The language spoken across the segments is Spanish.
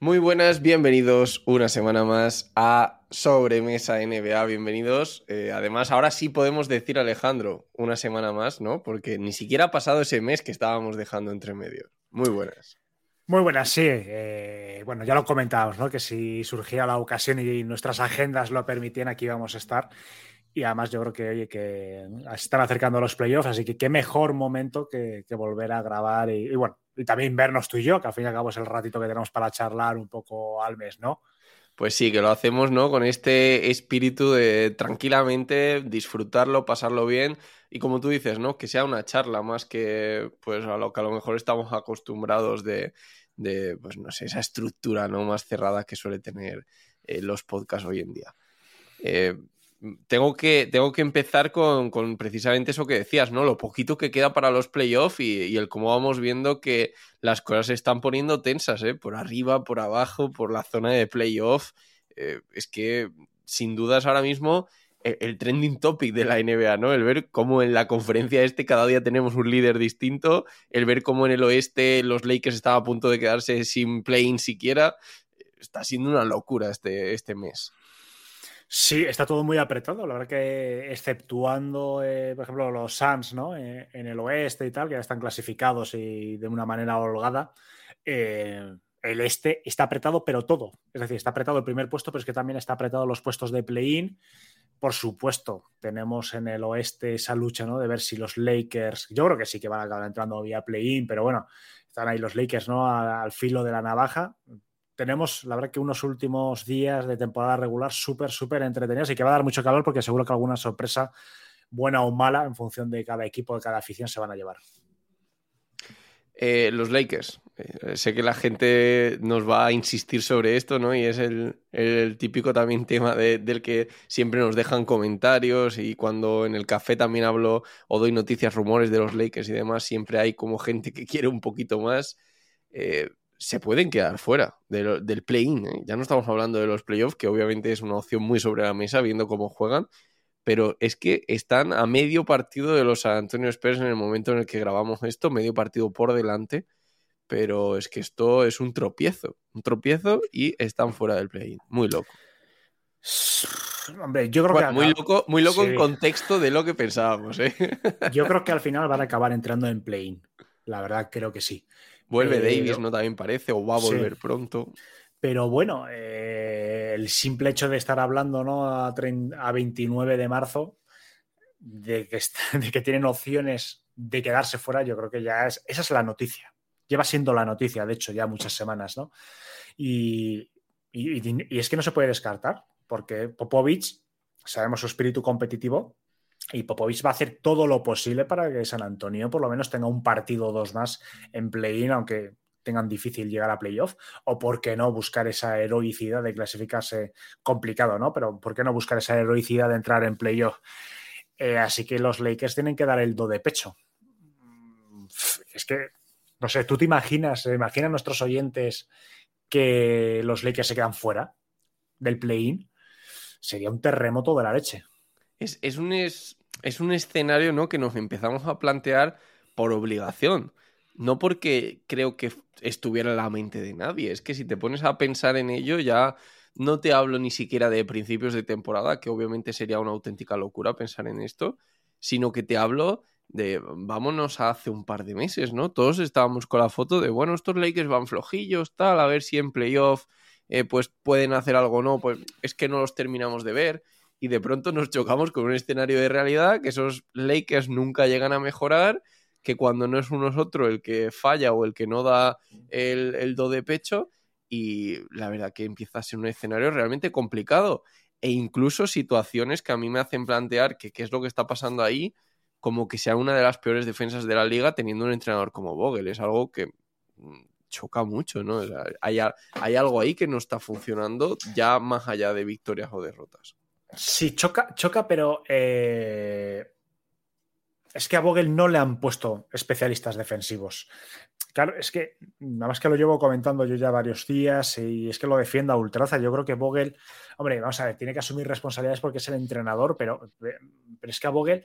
Muy buenas, bienvenidos una semana más a Sobremesa NBA, bienvenidos. Eh, además, ahora sí podemos decir, Alejandro, una semana más, ¿no? Porque ni siquiera ha pasado ese mes que estábamos dejando entre medio. Muy buenas. Muy buenas, sí. Eh, bueno, ya lo comentábamos, ¿no? Que si surgía la ocasión y nuestras agendas lo permitían, aquí vamos a estar. Y además yo creo que, oye, que se están acercando los playoffs, así que qué mejor momento que, volver a grabar y, bueno, y también vernos tú y yo, que al fin y al cabo es el ratito que tenemos para charlar un poco al mes, ¿no? Pues sí, que lo hacemos, ¿no? Con este espíritu de tranquilamente disfrutarlo, pasarlo bien y como tú dices, ¿no? Que sea una charla más que, pues, a lo que a lo mejor estamos acostumbrados de, de pues, no sé, esa estructura, ¿no? Más cerrada que suele tener eh, los podcasts hoy en día. Eh, tengo que, tengo que empezar con, con, precisamente eso que decías, ¿no? Lo poquito que queda para los playoffs y, y, el cómo vamos viendo que las cosas se están poniendo tensas, ¿eh? Por arriba, por abajo, por la zona de playoff. Eh, es que, sin dudas, ahora mismo el, el, trending topic de la NBA, ¿no? El ver cómo en la conferencia este cada día tenemos un líder distinto, el ver cómo en el oeste los Lakers estaban a punto de quedarse sin play-in siquiera. Está siendo una locura este, este mes. Sí, está todo muy apretado. La verdad que exceptuando, eh, por ejemplo, los Suns, ¿no? Eh, en el oeste y tal, que ya están clasificados y de una manera holgada, eh, el este está apretado, pero todo. Es decir, está apretado el primer puesto, pero es que también está apretado los puestos de play-in. Por supuesto, tenemos en el oeste esa lucha, ¿no? De ver si los Lakers, yo creo que sí que van a acabar entrando vía play-in, pero bueno, están ahí los Lakers, ¿no? Al, al filo de la navaja tenemos, la verdad, que unos últimos días de temporada regular súper, súper entretenidos y que va a dar mucho calor porque seguro que alguna sorpresa, buena o mala, en función de cada equipo, de cada afición, se van a llevar. Eh, los Lakers. Eh, sé que la gente nos va a insistir sobre esto, ¿no? Y es el, típico también tema de, del que siempre nos dejan comentarios y cuando en el café también hablo o doy noticias, rumores de los Lakers y demás, siempre hay como gente que quiere un poquito más. Eh, se pueden quedar fuera de lo, del play-in. ¿eh? Ya no estamos hablando de los playoffs, que obviamente es una opción muy sobre la mesa viendo cómo juegan, pero es que están a medio partido de los San Antonio Spurs en el momento en el que grabamos esto, medio partido por delante, pero es que esto es un tropiezo, un tropiezo y están fuera del play-in. Muy loco. Hombre, yo creo bueno, que muy loco, muy loco sí. en contexto de lo que pensábamos, ¿eh? Yo creo que al final van a acabar entrando en play-in. La verdad, creo que sí. Vuelve eh, Davis, ¿no? También parece, o va a volver sí. pronto. Pero bueno, eh, el simple hecho de estar hablando ¿no? a, 30, a 29 de marzo de que, está, de que, tienen opciones de quedarse fuera, yo creo que ya es. Esa es la noticia. Lleva siendo la noticia, de hecho, ya muchas semanas, ¿no? Y, y, y es que no se puede descartar, porque Popovich, sabemos su espíritu competitivo, y Popovich va a hacer todo lo posible para que San Antonio por lo menos tenga un partido o dos más en play-in, aunque tengan difícil llegar a playoff, o por qué no buscar esa heroicidad de clasificarse complicado, ¿no? Pero por qué no buscar esa heroicidad de entrar en playoff. Eh, así que los Lakers tienen que dar el do de pecho. Es que, no sé, ¿tú te imaginas, se imaginan nuestros oyentes que los Lakers se quedan fuera del play-in? Sería un terremoto de la leche. Es, es, un, es, es un escenario ¿no? que nos empezamos a plantear por obligación. No porque creo que estuviera en la mente de nadie. Es que si te pones a pensar en ello, ya no te hablo ni siquiera de principios de temporada, que obviamente sería una auténtica locura pensar en esto, sino que te hablo de vámonos a hace un par de meses, ¿no? Todos estábamos con la foto de, bueno, estos Lakers van flojillos, tal, a ver si en playoff eh, pues pueden hacer algo o no, pues es que no los terminamos de ver y de pronto nos chocamos con un escenario de realidad que esos Lakers nunca llegan a mejorar, que cuando no es uno otro el que falla o el que no da el, do de pecho y la verdad que empieza a ser un escenario realmente complicado e incluso situaciones que a mí me hacen plantear que qué es lo que está pasando ahí como que sea una de las peores defensas de la liga teniendo un entrenador como Vogel. Es algo que mm, choca mucho, ¿no? O sea, hay, hay algo ahí que no está funcionando ya más allá de victorias o derrotas. Sí, choca, choca, pero eh, es que a Vogel no le han puesto especialistas defensivos. Claro, es que nada más que lo llevo comentando yo ya varios días y es que lo defiendo a ultraza. Yo creo que Vogel, hombre, vamos a ver, tiene que asumir responsabilidades porque es el entrenador, pero, pero es que a Vogel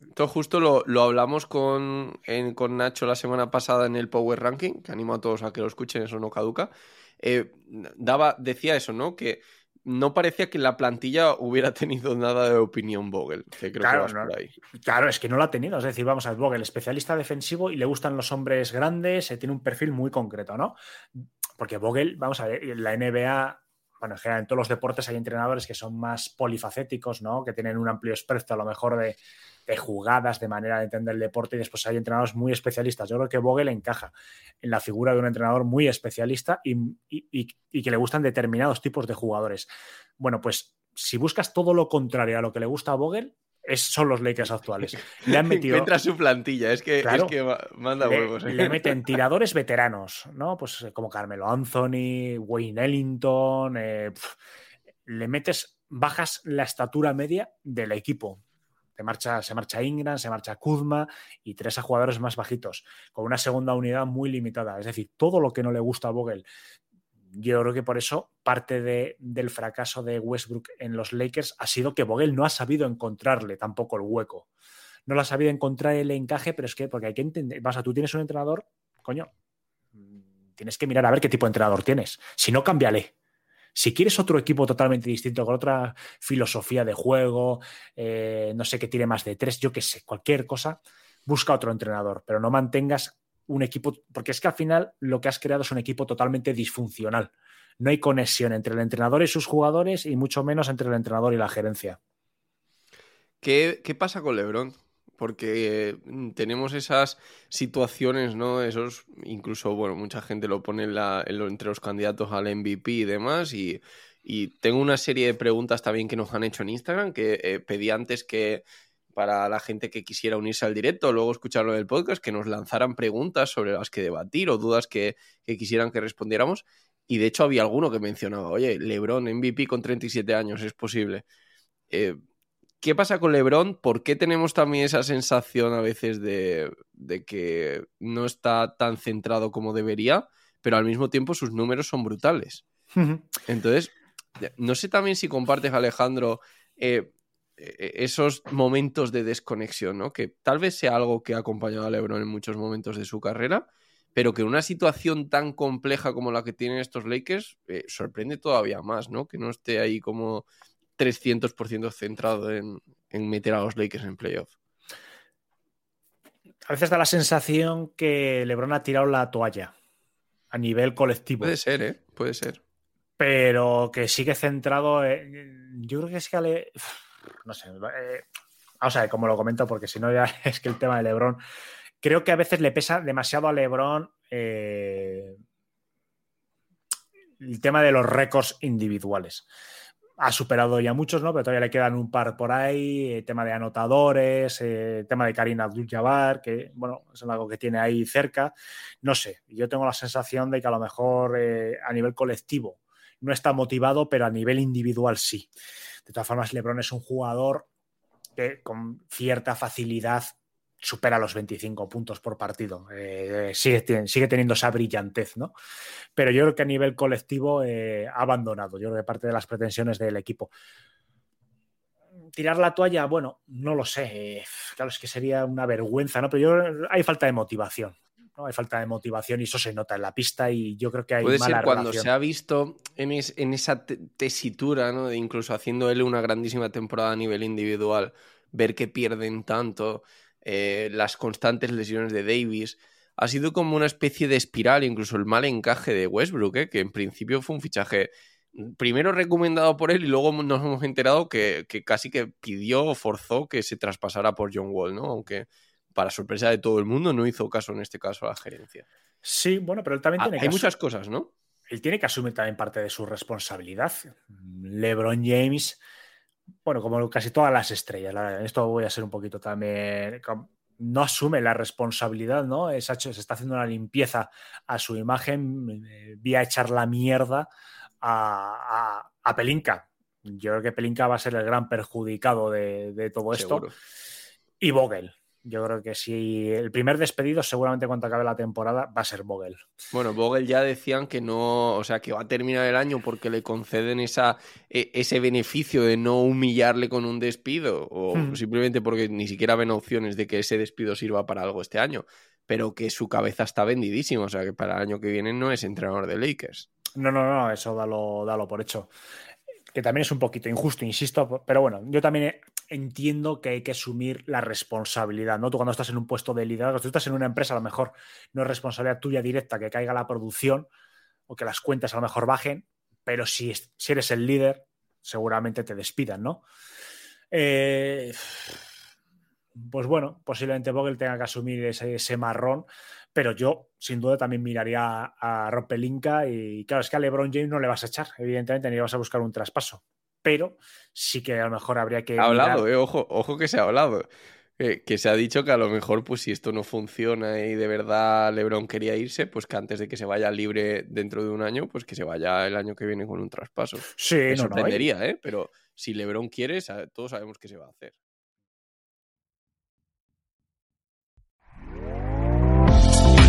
Esto justo lo, lo hablamos con, con Nacho la semana pasada en el Power Ranking, que animo a todos a que lo escuchen, eso no caduca. Eh, daba, decía eso, ¿no? Que no parecía que la plantilla hubiera tenido nada de opinión Vogel, que creo Claro, que no. por ahí. Claro, es que no lo ha tenido. Es decir, vamos a ver, Vogel, especialista defensivo y le gustan los hombres grandes, eh, tiene un perfil muy concreto, ¿no? Porque Vogel, vamos a ver, la NBA, bueno, en general en todos los deportes hay entrenadores que son más polifacéticos, ¿no? Que tienen un amplio espectro a lo mejor de, jugadas, de manera de entender el deporte y después hay entrenadores muy especialistas. Yo creo que Vogel encaja en la figura de un entrenador muy especialista y- y que le gustan determinados tipos de jugadores. Bueno, pues si buscas todo lo contrario a lo que le gusta a Vogel, es, son los Lakers actuales. Le han metido. Encuentra su plantilla, es que, Claro. es que ma- manda huevos. ¿eh? le meten tiradores veteranos, ¿no? Pues eh, como Carmelo Anthony, Wayne Ellington. eh, pf, le metes, bajas la estatura media del equipo. Se marcha, se marcha Ingram, se marcha Kuzma y tres a jugadores más bajitos, con una segunda unidad muy limitada. Es decir, todo lo que no le gusta a Vogel. Yo creo que por eso parte de- del fracaso de Westbrook en los Lakers ha sido que Vogel no ha sabido encontrarle tampoco el hueco. No lo ha sabido encontrar el encaje, pero es que porque hay que entender, vas a tú tienes un entrenador, coño, tienes que mirar a ver qué tipo de entrenador tienes. Si no, cámbiale. Si quieres otro equipo totalmente distinto, con otra filosofía de juego, eh, no sé, que tire más de tres, yo qué sé, cualquier cosa, busca otro entrenador, pero no mantengas un equipo, porque es que al final lo que has creado es un equipo totalmente disfuncional. No hay conexión entre el entrenador y sus jugadores y mucho menos entre el entrenador y la gerencia. ¿Qué, qué pasa con LeBron? Porque eh, tenemos esas situaciones, ¿no? Esos, incluso, bueno, mucha gente lo pone entre los candidatos al MVP y demás. Y, y tengo una serie de preguntas también que nos han hecho en Instagram, que eh, pedí antes que para la gente que quisiera unirse al directo, luego escucharlo en el podcast, que nos lanzaran preguntas sobre las que debatir o dudas que, que quisieran que respondiéramos. Y de hecho había alguno que mencionaba, oye, LeBron MVP con 37 años, ¿es posible? Eh, ¿Qué pasa con LeBron? ¿Por qué tenemos también esa sensación a veces de, de que no está tan centrado como debería, pero al mismo tiempo sus números son brutales? Entonces, no sé también si compartes, Alejandro, eh, eh, esos momentos de desconexión, ¿no? Que tal vez sea algo que ha acompañado a LeBron en muchos momentos de su carrera, pero que en una situación tan compleja como la que tienen estos Lakers eh, sorprende todavía más, ¿no? Que no esté ahí como 300% centrado en, en meter a los Lakers en playoff. A veces da la sensación que LeBron ha tirado la toalla a nivel colectivo. Puede ser, ¿eh? Puede ser. pero que sigue centrado. en- yo creo que es que Ale- no sé. eh, vamos a ver cómo lo comento, porque si no, ya es que el tema de Lebron. Creo que a veces le pesa demasiado a Lebron eh, el tema de los récords individuales. Ha superado ya muchos, ¿no? Pero todavía le quedan un par por ahí. eh, tema de anotadores, eh, tema de Karina Abdul-Jabbar, que, bueno, es algo que tiene ahí cerca. No sé. Yo tengo la sensación de que a lo mejor a nivel colectivo no está motivado, pero a nivel individual sí. De todas formas, LeBron es un jugador que con cierta facilidad supera los 25 puntos por partido. Eh, sigue, sigue teniendo esa brillantez, ¿no? Pero yo creo que a nivel colectivo eh, ha abandonado, yo creo que parte de las pretensiones del equipo. Tirar la toalla, bueno, no lo sé. eh, claro, es que sería una vergüenza, ¿no? Pero yo hay falta de motivación. ¿No? Hay falta de motivación y eso se nota en la pista y yo creo que hay Puede mala ser cuando relación. se ha visto en, es- en esa te- tesitura, ¿no? De incluso haciendo él una grandísima temporada a nivel individual, ver que pierden tanto, eh, las constantes lesiones de Davis. Ha sido como una especie de espiral, incluso el mal encaje de Westbrook, ¿eh? que en principio fue un fichaje primero recomendado por él y luego nos hemos enterado que, que casi que pidió o forzó que se traspasara por John Wall, ¿no? Aunque para sorpresa de todo el mundo no hizo caso en este caso a la gerencia. Sí, bueno, pero él también Ah, tiene hay que asu- muchas cosas, ¿no? él tiene que asumir también parte de su responsabilidad. LeBron James bueno, como casi todas las estrellas, la verdad, esto voy a ser un poquito también, no asume la responsabilidad, ¿no? Es, hecho- se está haciendo una limpieza a su imagen, eh, vía echar la mierda a, a, a Pelinka. Yo creo que Pelinka va a ser el gran perjudicado de, de todo esto. Y Vogel. Yo creo que si el primer despedido, seguramente cuando acabe la temporada, va a ser Vogel. Bueno, Vogel ya decían que no, o sea, que va a terminar el año porque le conceden esa, e- ese beneficio de no humillarle con un despido, o Hmm. simplemente porque ni siquiera ven opciones de que ese despido sirva para algo este año, pero que su cabeza está vendidísima, o sea, que para el año que viene no es entrenador de Lakers. No, no, no, eso dalo, dalo por hecho. Que también es un poquito injusto, insisto, pero bueno, yo también entiendo que hay que asumir la responsabilidad, ¿no? Tú cuando estás en un puesto de liderazgo, tú estás en una empresa, a lo mejor no es responsabilidad tuya directa que caiga la producción o que las cuentas a lo mejor bajen, pero si, si eres el líder, seguramente te despidan, ¿no? Eh, pues bueno, posiblemente Vogel tenga que asumir ese, ese marrón, pero yo sin duda también miraría a, a y claro, es que a LeBron James no le vas a echar, evidentemente, ni le vas a buscar un traspaso, pero sí que a lo mejor habría que... Ha hablado, eh, ojo, ojo que se ha hablado. Eh, que se ha dicho que a lo mejor, pues si esto no funciona y de verdad LeBron quería irse, pues que antes de que se vaya libre dentro de un año, pues que se vaya el año que viene con un traspaso. Sí, Me no, no, sorprendería, ¿eh? Pero si LeBron quiere, todos sabemos que se va a hacer.